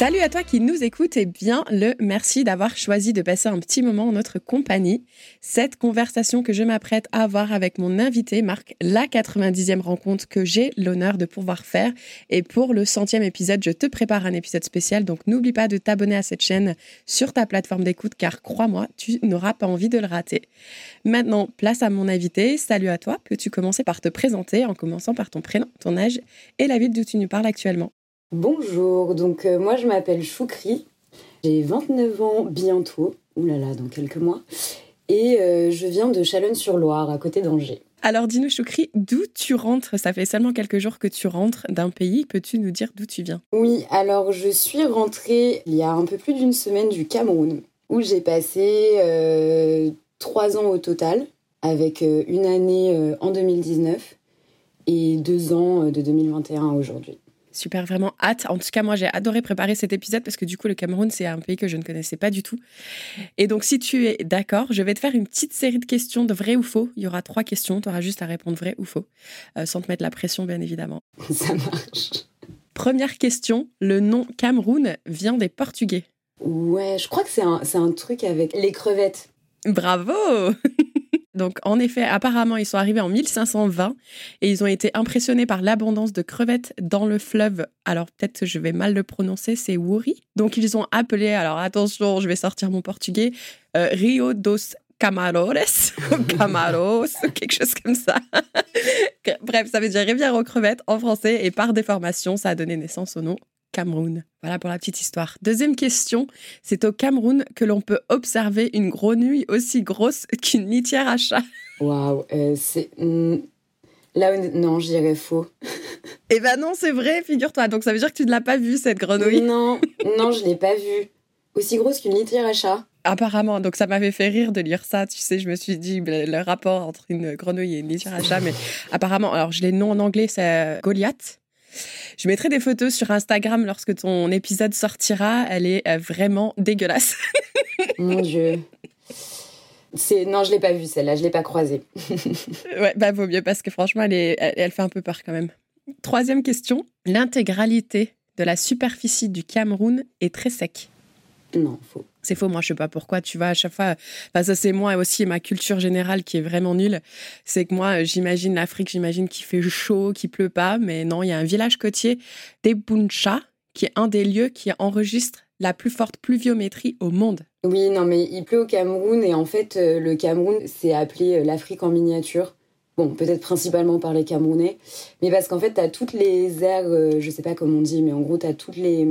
Salut à toi qui nous écoute et bien le merci d'avoir choisi de passer un petit moment en notre compagnie. Cette conversation que je m'apprête à avoir avec mon invité marque la 90e rencontre que j'ai l'honneur de pouvoir faire. Et pour le centième épisode, je te prépare un épisode spécial. Donc n'oublie pas de t'abonner à cette chaîne sur ta plateforme d'écoute car crois-moi, tu n'auras pas envie de le rater. Maintenant, place à mon invité. Salut à toi. Peux-tu commencer par te présenter en commençant par ton prénom, ton âge et la ville d'où tu nous parles actuellement? Bonjour, donc euh, moi je m'appelle Choukri, j'ai 29 ans bientôt, oulala, dans quelques mois, et euh, je viens de Chalonne-sur-Loire, à côté d'Angers. Alors dis-nous Choukri, d'où tu rentres? Ça fait seulement quelques jours que tu rentres d'un pays, peux-tu nous dire d'où tu viens? Oui, alors je suis rentrée il y a un peu plus d'une semaine du Cameroun, où j'ai passé euh, trois ans au total, avec une année en 2019 et deux ans de 2021 aujourd'hui. Super, vraiment hâte. En tout cas, moi, j'ai adoré préparer cet épisode parce que du coup, le Cameroun, c'est un pays que je ne connaissais pas du tout. Et donc, si tu es d'accord, je vais te faire une petite série de questions de vrai ou faux. Il y aura trois questions. Tu auras juste à répondre vrai ou faux, euh, sans te mettre la pression, bien évidemment. Ça marche. Première question. Le nom Cameroun vient des Portugais. Ouais, je crois que c'est un, un truc avec les crevettes. Bravo Donc, en effet, apparemment, ils sont arrivés en 1520 et ils ont été impressionnés par l'abondance de crevettes dans le fleuve. Alors, peut-être que je vais mal le prononcer, c'est Wuri. Donc, ils ont appelé, alors attention, je vais sortir mon portugais, euh, Rio dos Camarores, Camaros, quelque chose comme ça. Bref, ça veut dire rivière aux crevettes en français et par déformation, ça a donné naissance au nom Cameroun. Voilà pour la petite histoire. Deuxième question, c'est au Cameroun que l'on peut observer une grenouille aussi grosse qu'une litière à chat. Waouh, euh, c'est... Hmm, là, non, je faux. eh ben non, c'est vrai, figure-toi. Donc ça veut dire que tu ne l'as pas vue, cette grenouille Non, non, je ne l'ai pas vue. Aussi grosse qu'une litière à chat Apparemment, donc ça m'avait fait rire de lire ça. Tu sais, je me suis dit le rapport entre une grenouille et une litière à chat, mais apparemment, alors je l'ai nom en anglais, c'est Goliath. Je mettrai des photos sur Instagram lorsque ton épisode sortira. Elle est euh, vraiment dégueulasse. Mon Dieu. C'est non, je l'ai pas vue celle-là, je l'ai pas croisée. ouais, bah vaut mieux parce que franchement, elle, est, elle fait un peu peur quand même. Troisième question l'intégralité de la superficie du Cameroun est très sec. Non, faux. C'est faux, moi je sais pas pourquoi, tu vois, à chaque fois, enfin, ça c'est moi aussi ma culture générale qui est vraiment nulle. C'est que moi j'imagine l'Afrique, j'imagine qu'il fait chaud, qu'il pleut pas, mais non, il y a un village côtier, Debuncha, qui est un des lieux qui enregistre la plus forte pluviométrie au monde. Oui, non, mais il pleut au Cameroun et en fait, euh, le Cameroun, c'est appelé euh, l'Afrique en miniature. Bon, peut-être principalement par les Camerounais, mais parce qu'en fait, tu as toutes les aires, euh, je sais pas comment on dit, mais en gros, tu as toutes les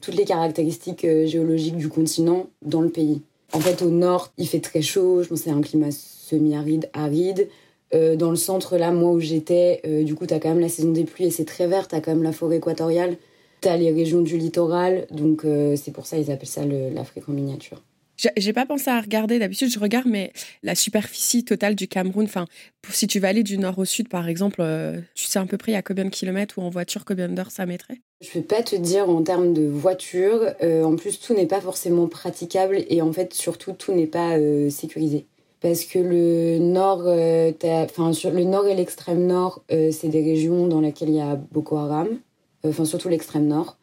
toutes les caractéristiques euh, géologiques du continent dans le pays. En fait, au nord, il fait très chaud, je pense c'est un climat semi-aride, aride. Euh, dans le centre, là, moi où j'étais, euh, du coup, tu as quand même la saison des pluies et c'est très vert, tu as quand même la forêt équatoriale, tu as les régions du littoral, donc c'est pour ça ils appellent ça l'Afrique en miniature. J'ai pas pensé à regarder. D'habitude, je regarde, mais la superficie totale du Cameroun, enfin, si tu vas aller du nord au sud, par exemple, euh, tu sais à peu près à combien de kilomètres ou en voiture, combien d'heures ça mettrait? Je peux pas te dire en termes de voiture. Euh, en plus, tout n'est pas forcément praticable et en fait, surtout, tout n'est pas euh, sécurisé. Parce que le nord, enfin, le nord et l'extrême nord, c'est des régions dans lesquelles il y a Boko Haram. Enfin, surtout l'extrême nord.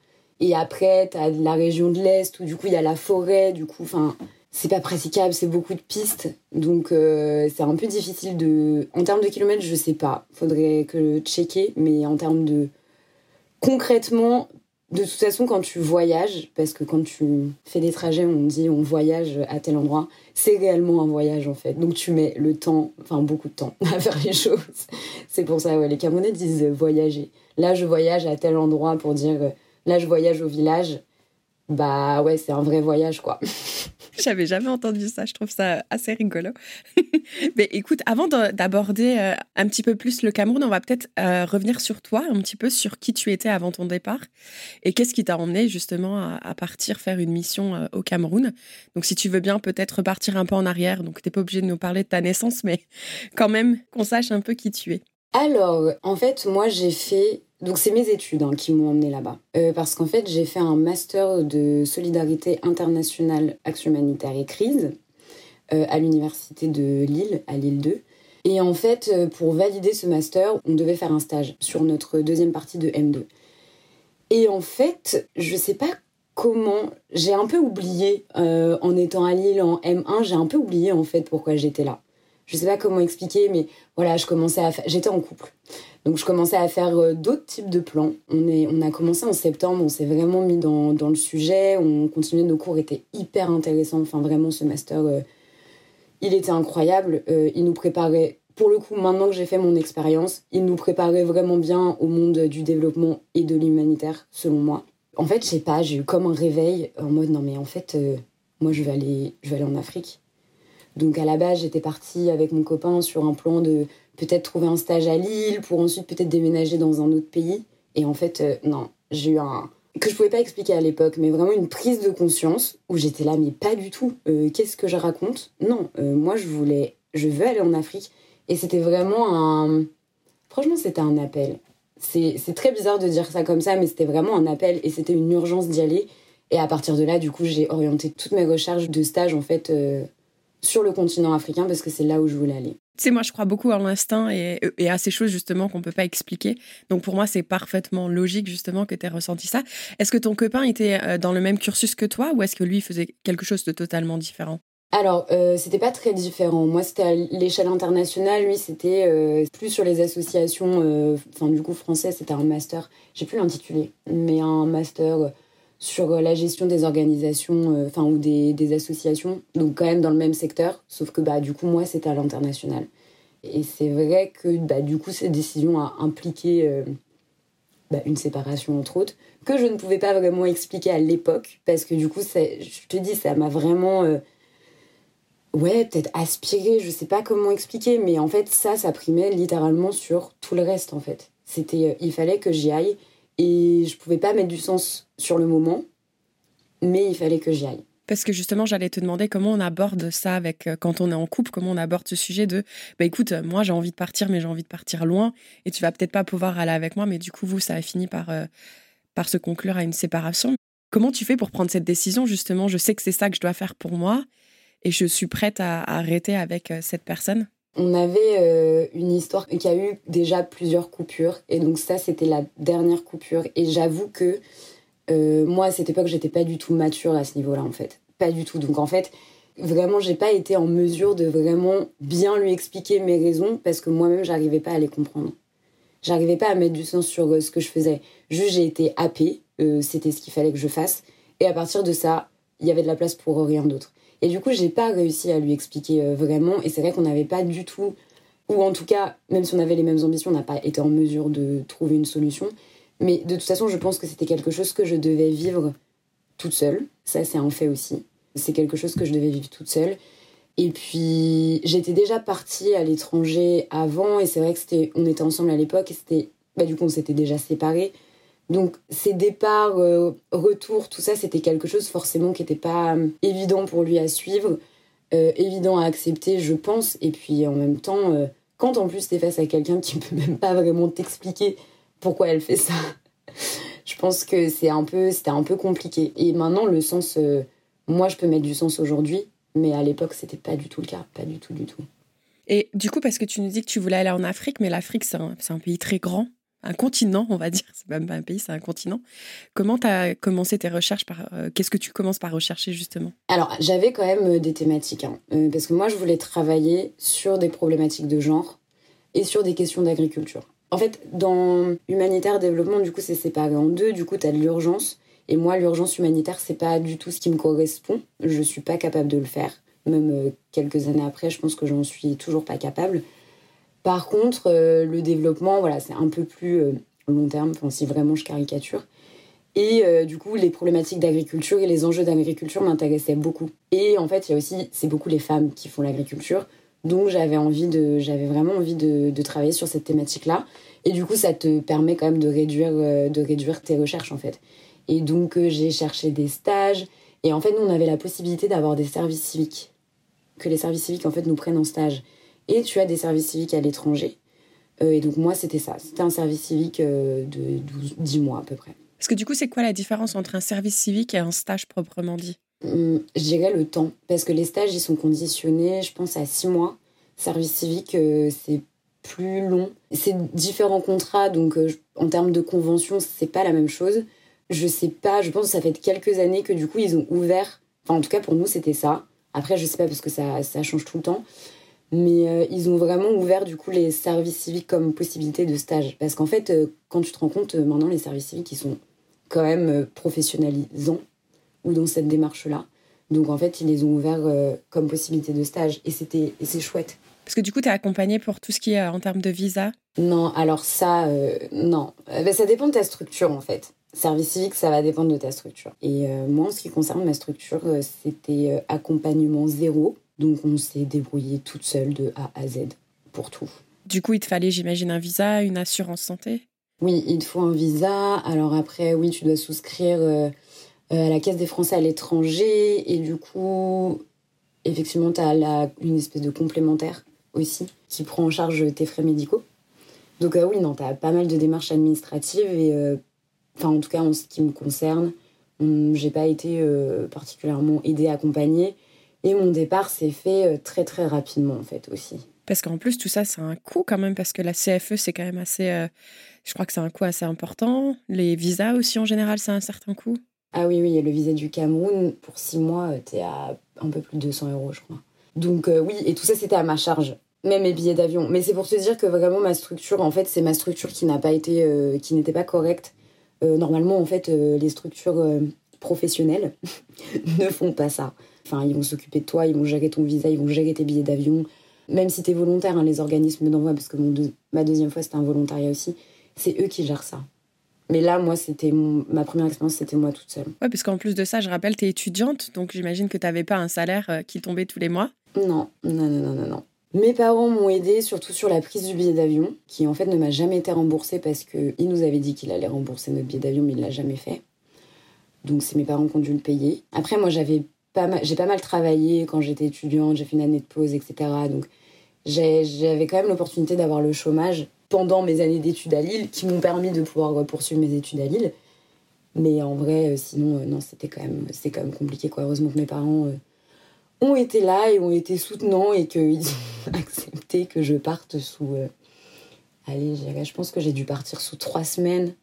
Et après, tu as la région de l'Est où du coup il y a la forêt, du coup, enfin, c'est pas praticable, c'est beaucoup de pistes. Donc euh, c'est un peu difficile de. En termes de kilomètres, je sais pas. Faudrait que checker, mais en termes de. Concrètement, de toute façon, quand tu voyages, parce que quand tu fais des trajets, on dit on voyage à tel endroit, c'est réellement un voyage en fait. Donc tu mets le temps, enfin beaucoup de temps à faire les choses. C'est pour ça, ouais, les Camerounais disent voyager. Là, je voyage à tel endroit pour dire, là, je voyage au village. Bah ouais, c'est un vrai voyage quoi. J'avais jamais entendu ça, je trouve ça assez rigolo. Mais écoute, avant d'aborder euh, un petit peu plus le Cameroun, on va peut-être euh, revenir sur toi, un petit peu sur qui tu étais avant ton départ et qu'est-ce qui t'a emmené justement à, partir faire une mission euh, au Cameroun. Donc si tu veux bien peut-être repartir un peu en arrière, donc t'es pas obligé de nous parler de ta naissance, mais quand même qu'on sache un peu qui tu es. Alors, en fait, moi j'ai fait donc c'est mes études hein, qui m'ont emmené là-bas. Euh, parce qu'en fait, j'ai fait un master de solidarité internationale, action humanitaire et crise euh, à l'université de Lille, à Lille 2. Et en fait, euh, pour valider ce master, on devait faire un stage sur notre deuxième partie de M2. Et en fait, je sais pas comment, j'ai un peu oublié, en étant à Lille en M1, j'ai un peu oublié en fait pourquoi j'étais là. Je sais pas comment expliquer, mais voilà, je commençais à j'étais en couple. Donc je commençais à faire euh, d'autres types de plans. On, est, on a commencé en septembre, on s'est vraiment mis dans, dans, le sujet, on continuait, nos cours étaient hyper intéressants. Enfin vraiment ce master, euh, il était incroyable. Euh, il nous préparait, pour le coup maintenant que j'ai fait mon expérience, il nous préparait vraiment bien au monde du développement et de l'humanitaire selon moi. En fait je sais pas, j'ai eu comme un réveil en mode non mais en fait moi je vais aller, je vais aller en Afrique. Donc à la base j'étais partie avec mon copain sur un plan de peut-être trouver un stage à Lille pour ensuite peut-être déménager dans un autre pays. Et en fait, euh, non, j'ai eu un que je pouvais pas expliquer à l'époque, mais vraiment une prise de conscience où j'étais là, mais pas du tout. Euh, qu'est-ce que je raconte? Non, euh, moi je voulais, je veux aller en Afrique. Et c'était vraiment un, franchement, c'était un appel. C'est très bizarre de dire ça comme ça, mais c'était vraiment un appel et c'était une urgence d'y aller. Et à partir de là, du coup, j'ai orienté toutes mes recherches de stage en fait sur le continent africain parce que c'est là où je voulais aller. Tu sais, moi, je crois beaucoup à l'instinct et, à ces choses, justement, qu'on ne peut pas expliquer. Donc, pour moi, c'est parfaitement logique, justement, que tu aies ressenti ça. Est-ce que ton copain était euh, dans le même cursus que toi ou est-ce que lui faisait quelque chose de totalement différent? Alors, euh, c'était pas très différent. Moi, c'était à l'échelle internationale. Lui, c'était euh, plus sur les associations. Euh, enfin, du coup, français, c'était un master. J'ai plus l'intitulé, mais un master sur la gestion des organisations, enfin, ou des, associations. Donc, quand même dans le même secteur. Sauf que, bah, du coup, moi, c'était à l'international. Et c'est vrai que bah, du coup, cette décision a impliqué euh, bah, une séparation, entre autres, que je ne pouvais pas vraiment expliquer à l'époque, parce que du coup, je te dis, ça m'a vraiment... Euh, ouais, peut-être aspiré, je sais pas comment expliquer, mais en fait, ça, ça primait littéralement sur tout le reste, en fait. C'était, euh, il fallait que j'y aille, et je pouvais pas mettre du sens sur le moment, mais il fallait que j'y aille. Parce que justement, j'allais te demander comment on aborde ça avec euh, quand on est en couple, comment on aborde ce sujet de bah écoute, euh, moi j'ai envie de partir, mais j'ai envie de partir loin, et tu vas peut-être pas pouvoir aller avec moi, mais du coup, vous, ça a fini par, euh, par se conclure à une séparation. Comment tu fais pour prendre cette décision Justement, je sais que c'est ça que je dois faire pour moi, et je suis prête à, arrêter avec cette personne? On avait une histoire qui a eu déjà plusieurs coupures, et donc ça, c'était la dernière coupure, et j'avoue que euh, moi, à cette époque, j'étais pas du tout mature à ce niveau-là, en fait. Pas du tout. Donc, en fait, vraiment, j'ai pas été en mesure de vraiment bien lui expliquer mes raisons parce que moi-même, j'arrivais pas à les comprendre. J'arrivais pas à mettre du sens sur euh, ce que je faisais. Juste, j'ai été happée. Euh, c'était ce qu'il fallait que je fasse. Et à partir de ça, il y avait de la place pour rien d'autre. Et du coup, j'ai pas réussi à lui expliquer vraiment. Et c'est vrai qu'on n'avait pas du tout, ou en tout cas, même si on avait les mêmes ambitions, on n'a pas été en mesure de trouver une solution. Mais de toute façon, je pense que c'était quelque chose que je devais vivre toute seule. Ça, c'est un fait aussi. C'est quelque chose que je devais vivre toute seule. Et puis, j'étais déjà partie à l'étranger avant, et c'est vrai que c'était, on était ensemble à l'époque, et c'était, bah, du coup, on s'était déjà séparés. Donc, ces départs, euh, retours, tout ça, c'était quelque chose forcément qui n'était pas euh, évident pour lui à suivre, euh, évident à accepter, je pense. Et puis, en même temps, quand en plus t'es face à quelqu'un qui ne peut même pas vraiment t'expliquer pourquoi elle fait ça. je pense que c'est un peu, c'était un peu compliqué. Et maintenant, le sens, euh, moi, je peux mettre du sens aujourd'hui, mais à l'époque, c'était pas du tout le cas, pas du tout, du tout. Et du coup, parce que tu nous dis que tu voulais aller en Afrique, mais l'Afrique, c'est un, pays très grand, un continent, on va dire. C'est même pas un pays, c'est un continent. Comment tu as commencé tes recherches par, euh, Qu'est-ce que tu commences par rechercher justement? Alors, j'avais quand même euh, des thématiques, hein, parce que moi, je voulais travailler sur des problématiques de genre et sur des questions d'agriculture En fait, dans humanitaire développement, du coup, c'est séparé en deux. Du coup, tu as de l'urgence. Et moi, l'urgence humanitaire, c'est pas du tout ce qui me correspond. Je suis pas capable de le faire. Même euh, quelques années après, je pense que j'en suis toujours pas capable. Par contre, euh, le développement, voilà, c'est un peu plus euh, long terme, si vraiment je caricature. Et du coup, les problématiques d'agriculture et les enjeux d'agriculture m'intéressaient beaucoup. Et en fait, il y a aussi, c'est beaucoup les femmes qui font l'agriculture. Donc j'avais envie de, j'avais vraiment envie de, de, travailler sur cette thématique-là. Et du coup, ça te permet quand même de réduire, de réduire tes recherches en fait. Et donc j'ai cherché des stages. Et en fait, nous, on avait la possibilité d'avoir des services civiques que les services civiques en fait nous prennent en stage. Et tu as des services civiques à l'étranger. Euh, et donc moi c'était ça, c'était un service civique euh, de 12, 10 mois à peu près. Parce que du coup c'est quoi la différence entre un service civique et un stage proprement dit? Hum, Je dirais le temps, parce que les stages ils sont conditionnés je pense à 6 mois. Service civique euh, c'est plus long. C'est différents contrats, donc en termes de convention c'est pas la même chose. Je sais pas, je pense que ça fait quelques années que du coup ils ont ouvert, enfin en tout cas pour nous c'était ça, après, je sais pas parce que ça, ça change tout le temps. Mais euh, ils ont vraiment ouvert du coup les services civiques comme possibilité de stage. Parce qu'en fait, euh, quand tu te rends compte, euh, maintenant les services civiques, ils sont quand même professionnalisants ou dans cette démarche-là. Donc en fait, ils les ont ouverts comme possibilité de stage. Et c'était c'est chouette. Parce que du coup, tu es accompagné pour tout ce qui est en termes de visa? Non, alors ça, non. Ben, ça dépend de ta structure en fait. Service civique, ça va dépendre de ta structure. Et moi, en ce qui concerne ma structure, c'était accompagnement zéro. Donc, on s'est débrouillé toute seule de A à Z pour tout. Du coup, il te fallait, j'imagine, un visa, une assurance santé? Oui, il te faut un visa. Alors après, oui, tu dois souscrire à la Caisse des Français à l'étranger. Et du coup, effectivement, tu as une espèce de complémentaire aussi qui prend en charge tes frais médicaux. Donc oui, non, tu as pas mal de démarches administratives et Enfin, en tout cas, en ce qui me concerne, j'ai pas été euh, particulièrement aidée, accompagnée. Et mon départ s'est fait euh, très très rapidement en fait aussi. Parce qu'en plus tout ça c'est un coût quand même parce que la CFE c'est quand même assez, euh, je crois que c'est un coût assez important. Les visas aussi en général c'est un certain coût. Ah oui oui le visa du Cameroun pour six mois t'es à un peu plus de 200 euros je crois. Donc oui et tout ça c'était à ma charge même mes billets d'avion. Mais c'est pour te dire que vraiment ma structure en fait c'est ma structure qui n'a pas été qui n'était pas correcte euh, normalement, en fait, euh, les structures euh, professionnelles ne font pas ça. Enfin, ils vont s'occuper de toi, ils vont gérer ton visa, ils vont gérer tes billets d'avion. Même si tu es volontaire, hein, les organismes d'envoi, parce que mon ma deuxième fois, c'était un volontariat aussi, c'est eux qui gèrent ça. Mais là, moi, c'était ma première expérience, c'était moi toute seule. Ouais, parce qu'en plus de ça, je rappelle, tu es étudiante, donc j'imagine que tu n'avais pas un salaire qui tombait tous les mois. Non, non, non, non, non. non. Mes parents m'ont aidé surtout sur la prise du billet d'avion, qui en fait ne m'a jamais été remboursé parce qu'il nous avait dit qu'il allait rembourser notre billet d'avion, mais il l'a jamais fait. Donc c'est mes parents qui ont dû le payer. Après, moi, j'avais j'ai pas mal travaillé quand j'étais étudiante, j'ai fait une année de pause, etc. Donc j'avais quand même l'opportunité d'avoir le chômage pendant mes années d'études à Lille, qui m'ont permis de pouvoir poursuivre mes études à Lille. Mais en vrai, euh, sinon, euh, non, c'était quand même, c'est quand même compliqué. Heureusement que mes parents euh, ont été là et ont été soutenants et qu'ils ont accepté que je parte sous. Allez, je pense que j'ai dû partir sous trois semaines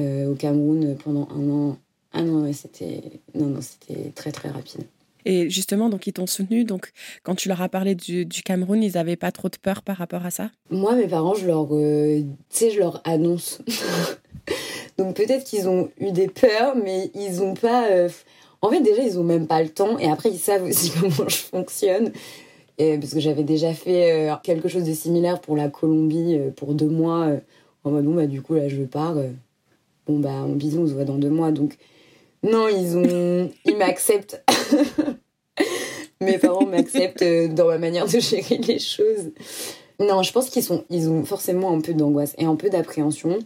au Cameroun pendant un an. Ah non, c'était non, non, c'était très très rapide. Et justement, donc ils t'ont soutenu. Donc, quand tu leur as parlé du, Cameroun, ils n'avaient pas trop de peur par rapport à ça? Moi, mes parents, je leur, euh, je leur annonce. donc peut-être qu'ils ont eu des peurs, mais ils n'ont pas. En fait, déjà, ils ont même pas le temps. Et après, ils savent aussi comment je fonctionne. Et, parce que j'avais déjà fait euh, quelque chose de similaire pour la Colombie euh, pour deux mois. Euh, en mode, bon, bah, du coup, là, je pars. bon, bah, en bisous, on se voit dans deux mois. Donc, non, ils ont. ils m'acceptent. Mes parents m'acceptent dans ma manière de gérer les choses. Non, je pense qu'ils sont, ils ont forcément un peu d'angoisse et un peu d'appréhension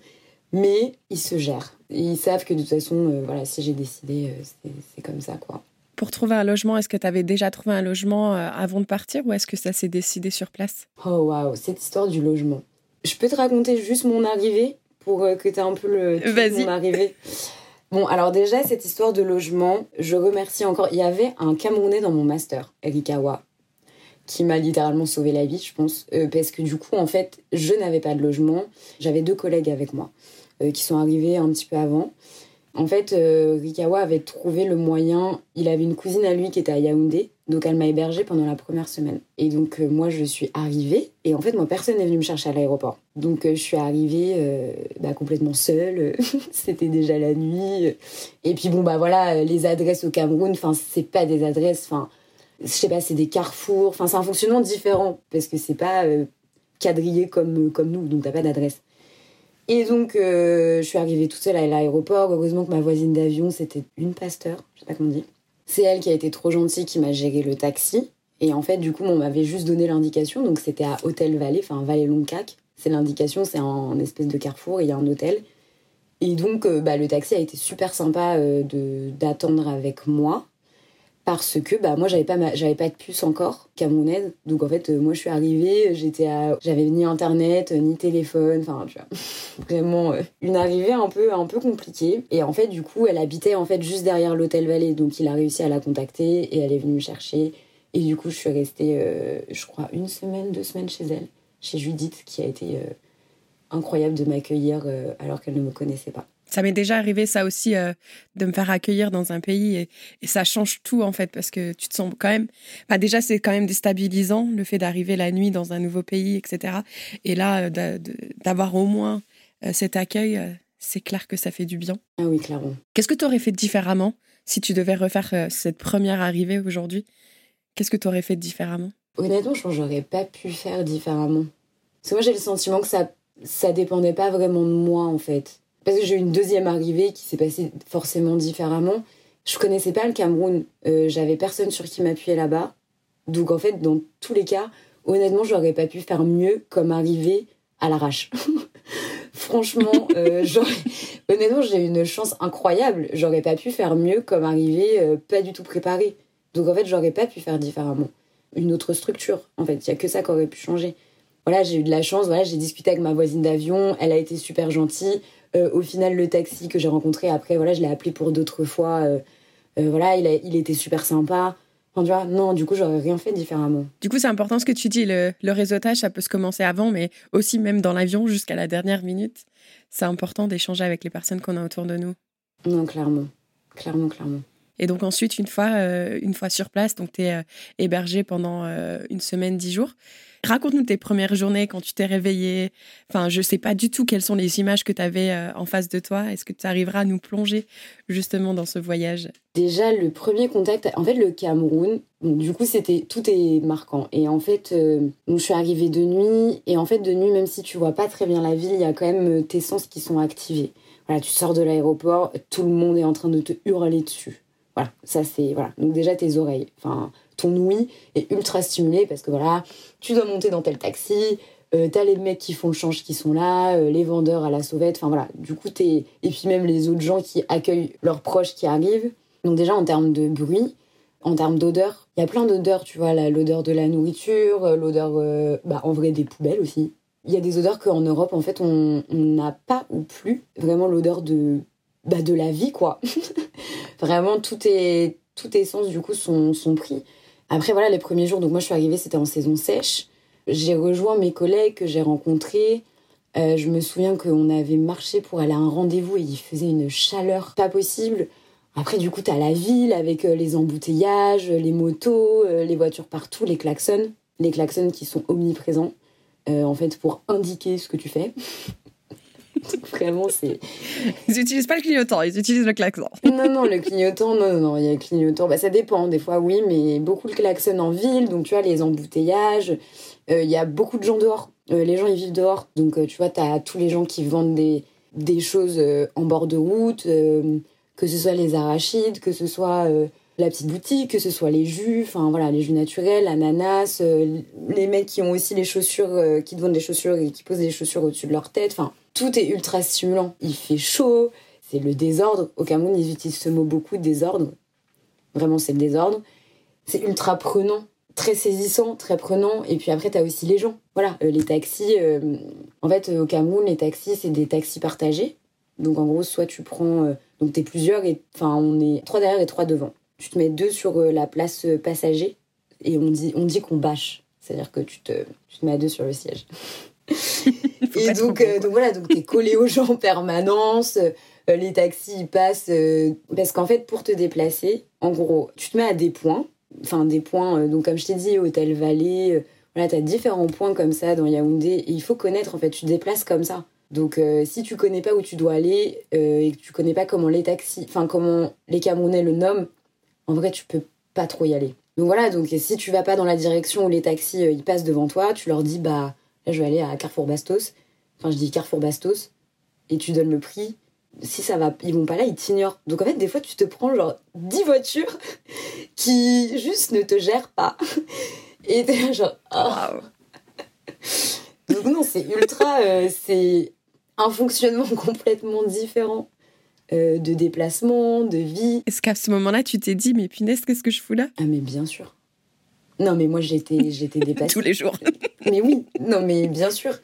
mais ils se gèrent. Ils savent que de toute façon, euh, voilà, si j'ai décidé, euh, c'est comme ça, quoi. Pour trouver un logement, est-ce que tu avais déjà trouvé un logement euh, avant de partir ou est-ce que ça s'est décidé sur place? Oh waouh, cette histoire du logement. Je peux te raconter juste mon arrivée pour que tu aies un peu le mon arrivée? Bon, alors déjà, cette histoire de logement, je remercie encore. Il y avait un Camerounais dans mon master, Erikawa, qui m'a littéralement sauvé la vie, je pense. parce que du coup, en fait, je n'avais pas de logement. J'avais deux collègues avec moi. Euh, qui sont arrivés un petit peu avant. En fait, euh, Rikawa avait trouvé le moyen. Il avait une cousine à lui qui était à Yaoundé, donc elle m'a hébergée pendant la première semaine. Et donc euh, moi, je suis arrivée. Et en fait, moi, personne n'est venu me chercher à l'aéroport. Donc je suis arrivée bah, complètement seule. C'était déjà la nuit. Et puis bon, bah voilà, les adresses au Cameroun. Enfin, c'est pas des adresses. Enfin, je sais pas, c'est des carrefours. Enfin, c'est un fonctionnement différent parce que c'est pas quadrillé comme comme nous. Donc t'as pas d'adresse. Et donc, euh, je suis arrivée toute seule à l'aéroport. Heureusement que ma voisine d'avion, c'était une pasteur, je sais pas comment on dit. C'est elle qui a été trop gentille, qui m'a géré le taxi. Et en fait, du coup, on m'avait juste donné l'indication. Donc, c'était à Hôtel Vallée, enfin Vallée Longcac. C'est l'indication, c'est un, espèce de carrefour, il y a un hôtel. Et donc, euh, bah, le taxi a été super sympa euh, de d'attendre avec moi parce que bah moi j'avais pas j'avais pas de puce encore camerounaise. Donc en fait euh, moi je suis arrivée j'étais à j'avais ni internet ni téléphone enfin tu vois. Vraiment euh, une arrivée un peu un peu compliquée. Et en fait du coup elle habitait en fait juste derrière l'hôtel Vallée donc il a réussi à la contacter et elle est venue me chercher. Et du coup je suis restée euh, je crois une semaine deux semaines chez elle chez Judith qui a été incroyable de m'accueillir alors qu'elle ne me connaissait pas ça m'est déjà arrivé ça aussi euh, de me faire accueillir dans un pays et, ça change tout en fait parce que tu te sens quand même bah, déjà c'est quand même déstabilisant le fait d'arriver la nuit dans un nouveau pays etc et là euh, d'avoir au moins euh, cet accueil c'est clair que ça fait du bien. Ah oui clairement. Qu'est-ce que tu aurais fait différemment si tu devais refaire cette première arrivée aujourd'hui? Qu'est-ce que tu aurais fait différemment? Honnêtement je pense j'aurais pas pu faire différemment. Parce que moi j'ai le sentiment que ça ça dépendait pas vraiment de moi en fait parce que j'ai eu une deuxième arrivée qui s'est passée forcément différemment. Je connaissais pas le Cameroun, euh, j'avais personne sur qui m'appuyer là-bas. Donc en fait, dans tous les cas, honnêtement, j'aurais pas pu faire mieux comme arriver à l'arrache. Franchement, euh, honnêtement, j'ai eu une chance incroyable. J'aurais pas pu faire mieux comme arriver euh, pas du tout préparé. Donc en fait, j'aurais pas pu faire différemment. Une autre structure, en fait, il y a que ça qui aurait pu changer. Voilà, j'ai eu de la chance, voilà, j'ai discuté avec ma voisine d'avion, elle a été super gentille. Euh, au final, le taxi que j'ai rencontré après, voilà, je l'ai appelé pour d'autres fois. Euh, euh, voilà, il, a, il était super sympa. Enfin, tu vois, non, du coup, j'aurais rien fait différemment. Du coup, c'est important ce que tu dis. Le, le, réseautage, ça peut se commencer avant, mais aussi même dans l'avion jusqu'à la dernière minute. C'est important d'échanger avec les personnes qu'on a autour de nous. Non, clairement. Clairement, clairement. Et donc ensuite, une fois, une fois sur place, donc tu es hébergé pendant une semaine, dix jours. Raconte-nous tes premières journées quand tu t'es réveillé. Enfin, je sais pas du tout quelles sont les images que tu avais euh, en face de toi. Est-ce que tu arriveras à nous plonger justement dans ce voyage? Déjà, le premier contact, en fait, le Cameroun, du coup, c'était tout est marquant. Et en fait, euh, je suis arrivée de nuit. Et en fait, de nuit, même si tu vois pas très bien la ville, il y a quand même euh, tes sens qui sont activés. Voilà, tu sors de l'aéroport, tout le monde est en train de te hurler dessus. Voilà, ça c'est voilà. Donc déjà tes oreilles. Enfin, ton ouïe est ultra stimulé parce que voilà, tu dois monter dans tel taxi, euh, t'as les mecs qui font le change qui sont là, euh, les vendeurs à la sauvette, enfin voilà, du coup t'es... Et puis même les autres gens qui accueillent leurs proches qui arrivent. Donc déjà en termes de bruit, en termes d'odeur, il y a plein d'odeurs, tu vois, l'odeur de la nourriture, euh, l'odeur, bah, en vrai, des poubelles aussi. Il y a des odeurs qu'en Europe, en fait, on n'a pas ou plus vraiment l'odeur de, bah, de la vie, quoi. vraiment, tout est, tout essence, du coup, sont, sont pris. Après, voilà, les premiers jours, donc moi je suis arrivée, c'était en saison sèche. J'ai rejoint mes collègues que j'ai rencontrés. Euh, je me souviens qu'on avait marché pour aller à un rendez-vous et il faisait une chaleur pas possible. Après, du coup, t'as la ville avec euh, les embouteillages, les motos, euh, les voitures partout, les klaxons. Les klaxons qui sont omniprésents, en fait, pour indiquer ce que tu fais. Vraiment, c'est. Ils n'utilisent pas le clignotant, ils utilisent le klaxon. non, non, le clignotant, non, non, il y a le clignotant. Bah, ça dépend, des fois, oui, mais beaucoup le klaxon en ville, donc tu vois, les embouteillages. Euh, il y a beaucoup de gens dehors. Euh, les gens, ils vivent dehors. Donc, euh, tu vois, tu as tous les gens qui vendent des, des choses en bord de route, que ce soit les arachides, que ce soit la petite boutique, que ce soit les jus, enfin voilà, les jus naturels, ananas, les mecs qui ont aussi les chaussures, qui te vendent des chaussures et qui posent des chaussures au-dessus de leur tête, enfin tout est ultra stimulant. Il fait chaud, c'est le désordre. Au Cameroun, ils utilisent ce mot beaucoup, désordre. Vraiment, c'est le désordre. C'est ultra prenant, très saisissant, très prenant. Et puis après, tu as aussi les gens. Voilà, euh, les taxis. Euh, en fait, au Cameroun, les taxis, c'est des taxis partagés. Donc en gros, soit tu prends. Euh, donc t'es plusieurs, et enfin, on est trois derrière et trois devant. Tu te mets deux sur la place passager et on dit, on dit qu'on bâche. C'est-à-dire que tu te, tu te mets à deux sur le siège. et donc, euh, donc voilà, donc t'es collé aux gens en permanence. les taxis ils passent parce qu'en fait pour te déplacer, en gros, tu te mets à des points, enfin des points. donc comme je t'ai dit, hôtel Vallée, voilà, t'as différents points comme ça dans Yaoundé et il faut connaître en fait. Tu te déplaces comme ça. Donc si tu connais pas où tu dois aller et que tu connais pas comment les taxis, enfin comment les Camerounais le nomment, en vrai tu peux pas trop y aller. Donc voilà, donc si tu vas pas dans la direction où les taxis ils passent devant toi, tu leur dis bah là je vais aller à Carrefour Bastos. Enfin je dis Carrefour Bastos et tu donnes le prix. Si ça va, ils vont pas là, ils t'ignorent. Donc en fait, des fois, tu te prends genre 10 voitures qui juste ne te gèrent pas. Et t'es là genre, oh. Donc non, c'est ultra, euh, c'est un fonctionnement complètement différent euh, de déplacement, de vie. Est-ce qu'à ce moment-là, tu t'es dit, mais punaise, qu'est-ce que je fous là? Ah mais bien sûr. Non mais moi j'étais j'étais dépassée. Tous les jours. mais oui, non mais bien sûr.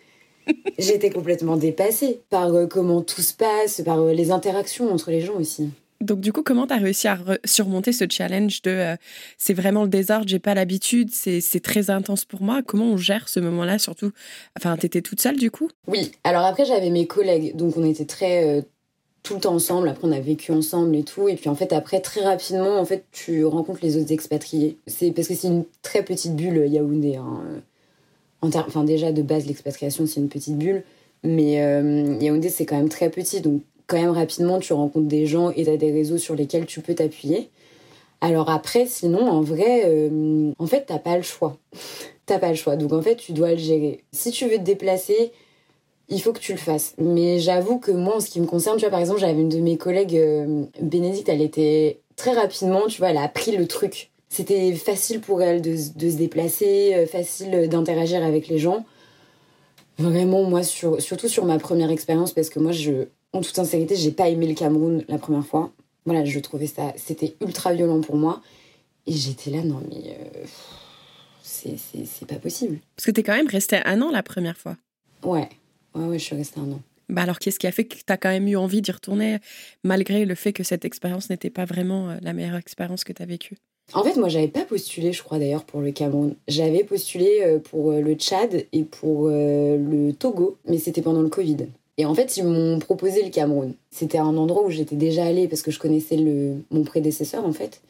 J'étais complètement dépassée par euh, comment tout se passe, par euh, les interactions entre les gens aussi. Donc du coup, comment tu as réussi à surmonter ce challenge de euh, c'est vraiment le désordre, j'ai pas l'habitude, c'est très intense pour moi. Comment on gère ce moment-là surtout? Enfin, tu étais toute seule du coup? Oui. Alors après, j'avais mes collègues, donc on était très tout le temps ensemble. Après, on a vécu ensemble et tout. Et puis en fait, après, très rapidement, en fait, tu rencontres les autres expatriés. C'est parce que c'est une très petite bulle Yaoundé. Hein enfin déjà de base l'expatriation c'est une petite bulle, mais euh, Yaoundé c'est quand même très petit, donc quand même rapidement tu rencontres des gens et tu as des réseaux sur lesquels tu peux t'appuyer. Alors après, sinon, en vrai, euh, en fait, t'as pas le choix. t'as pas le choix. Donc en fait, tu dois le gérer. Si tu veux te déplacer, il faut que tu le fasses. Mais j'avoue que moi, en ce qui me concerne, tu vois, par exemple, j'avais une de mes collègues, euh, Bénédicte, elle était très rapidement, tu vois, elle a appris le truc. C'était facile pour elle de, de, se déplacer, euh, facile d'interagir avec les gens. Vraiment, moi, sur, surtout sur ma première expérience, parce que moi, je, en toute sincérité, j'ai pas aimé le Cameroun la première fois. Voilà, je trouvais ça, c'était ultra violent pour moi. Et j'étais là, non, mais euh, c'est pas possible. Parce que t'es quand même resté un an la première fois. Ouais, ouais, ouais, je suis restée un an. Bah alors, qu'est-ce qui a fait que tu as quand même eu envie d'y retourner, malgré le fait que cette expérience n'était pas vraiment euh, la meilleure expérience que tu as vécue? En fait, moi, j'avais pas postulé, je crois d'ailleurs, pour le Cameroun. J'avais postulé euh, pour euh, le Tchad et pour le Togo, mais c'était pendant le Covid. Et en fait, ils m'ont proposé le Cameroun. C'était un endroit où j'étais déjà allée parce que je connaissais le, mon prédécesseur, en fait.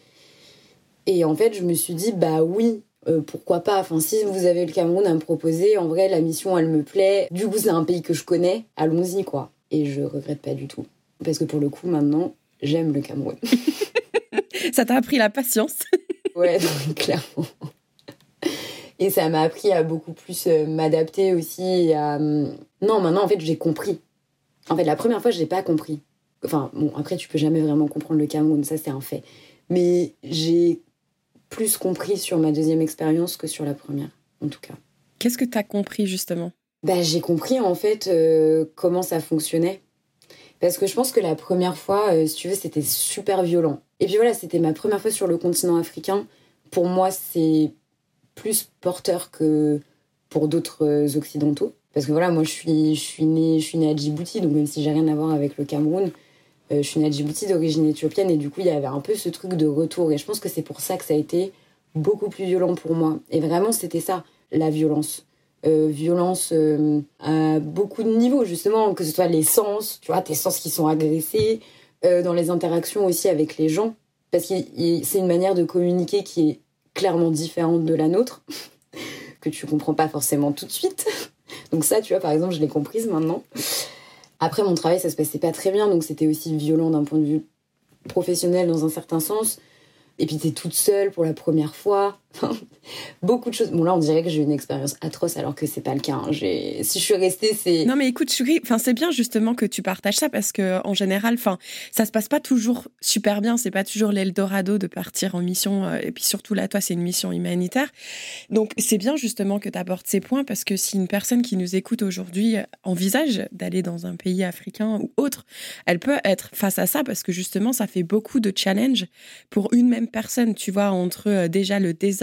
Et en fait, je me suis dit, bah oui, pourquoi pas? Enfin, si vous avez le Cameroun à me proposer, en vrai, la mission, elle me plaît. Du coup, c'est un pays que je connais. Allons-y, quoi. Et je regrette pas du tout. Parce que pour le coup, maintenant, j'aime le Cameroun. ça t'a appris la patience? ouais, clairement. Et ça m'a appris à beaucoup plus euh, m'adapter aussi. À... Hum, non, maintenant, en fait, j'ai compris. En fait, la première fois, je n'ai pas compris. Enfin, bon, après, tu peux jamais vraiment comprendre le Cameroun, ça, c'est un fait. Mais j'ai plus compris sur ma deuxième expérience que sur la première, en tout cas. Qu'est-ce que tu as compris, justement? Bah, J'ai compris, en fait, euh, comment ça fonctionnait. Parce que je pense que la première fois, euh, si tu veux, c'était super violent. Et puis voilà, c'était ma première fois sur le continent africain. Pour moi, c'est plus porteur que pour d'autres euh, occidentaux. Parce que voilà, moi, je suis, je suis née, je suis née à Djibouti, donc même si j'ai rien à voir avec le Cameroun, je suis à Djibouti d'origine éthiopienne, et du coup, il y avait un peu ce truc de retour. Et je pense que c'est pour ça que ça a été beaucoup plus violent pour moi. Et vraiment, c'était ça, la violence. Euh, violence euh, à beaucoup de niveaux, justement, que ce soit les sens, tu vois, tes sens qui sont agressés, euh, dans les interactions aussi avec les gens, parce que c'est une manière de communiquer qui est clairement différente de la nôtre, que tu comprends pas forcément tout de suite. Donc ça, tu vois, par exemple, je l'ai comprise maintenant. Après, mon travail, ça se passait pas très bien, donc c'était aussi violent d'un point de vue professionnel dans un certain sens. Et puis t'es toute seule pour la première fois. Beaucoup de choses. Bon là, on dirait que j'ai une expérience atroce alors que c'est pas le cas. Hein. Si je suis restée, c'est. Non mais écoute, Churi, enfin c'est bien justement que tu partages ça parce que en général, enfin ça se passe pas toujours super bien. C'est pas toujours l'Eldorado de partir en mission. Euh, et puis surtout là, toi, c'est une mission humanitaire. Donc c'est bien justement que tu abordes ces points parce que si une personne qui nous écoute aujourd'hui envisage d'aller dans un pays africain ou autre, elle peut être face à ça parce que justement ça fait beaucoup de challenges pour une même personne, tu vois, entre euh, déjà le désordre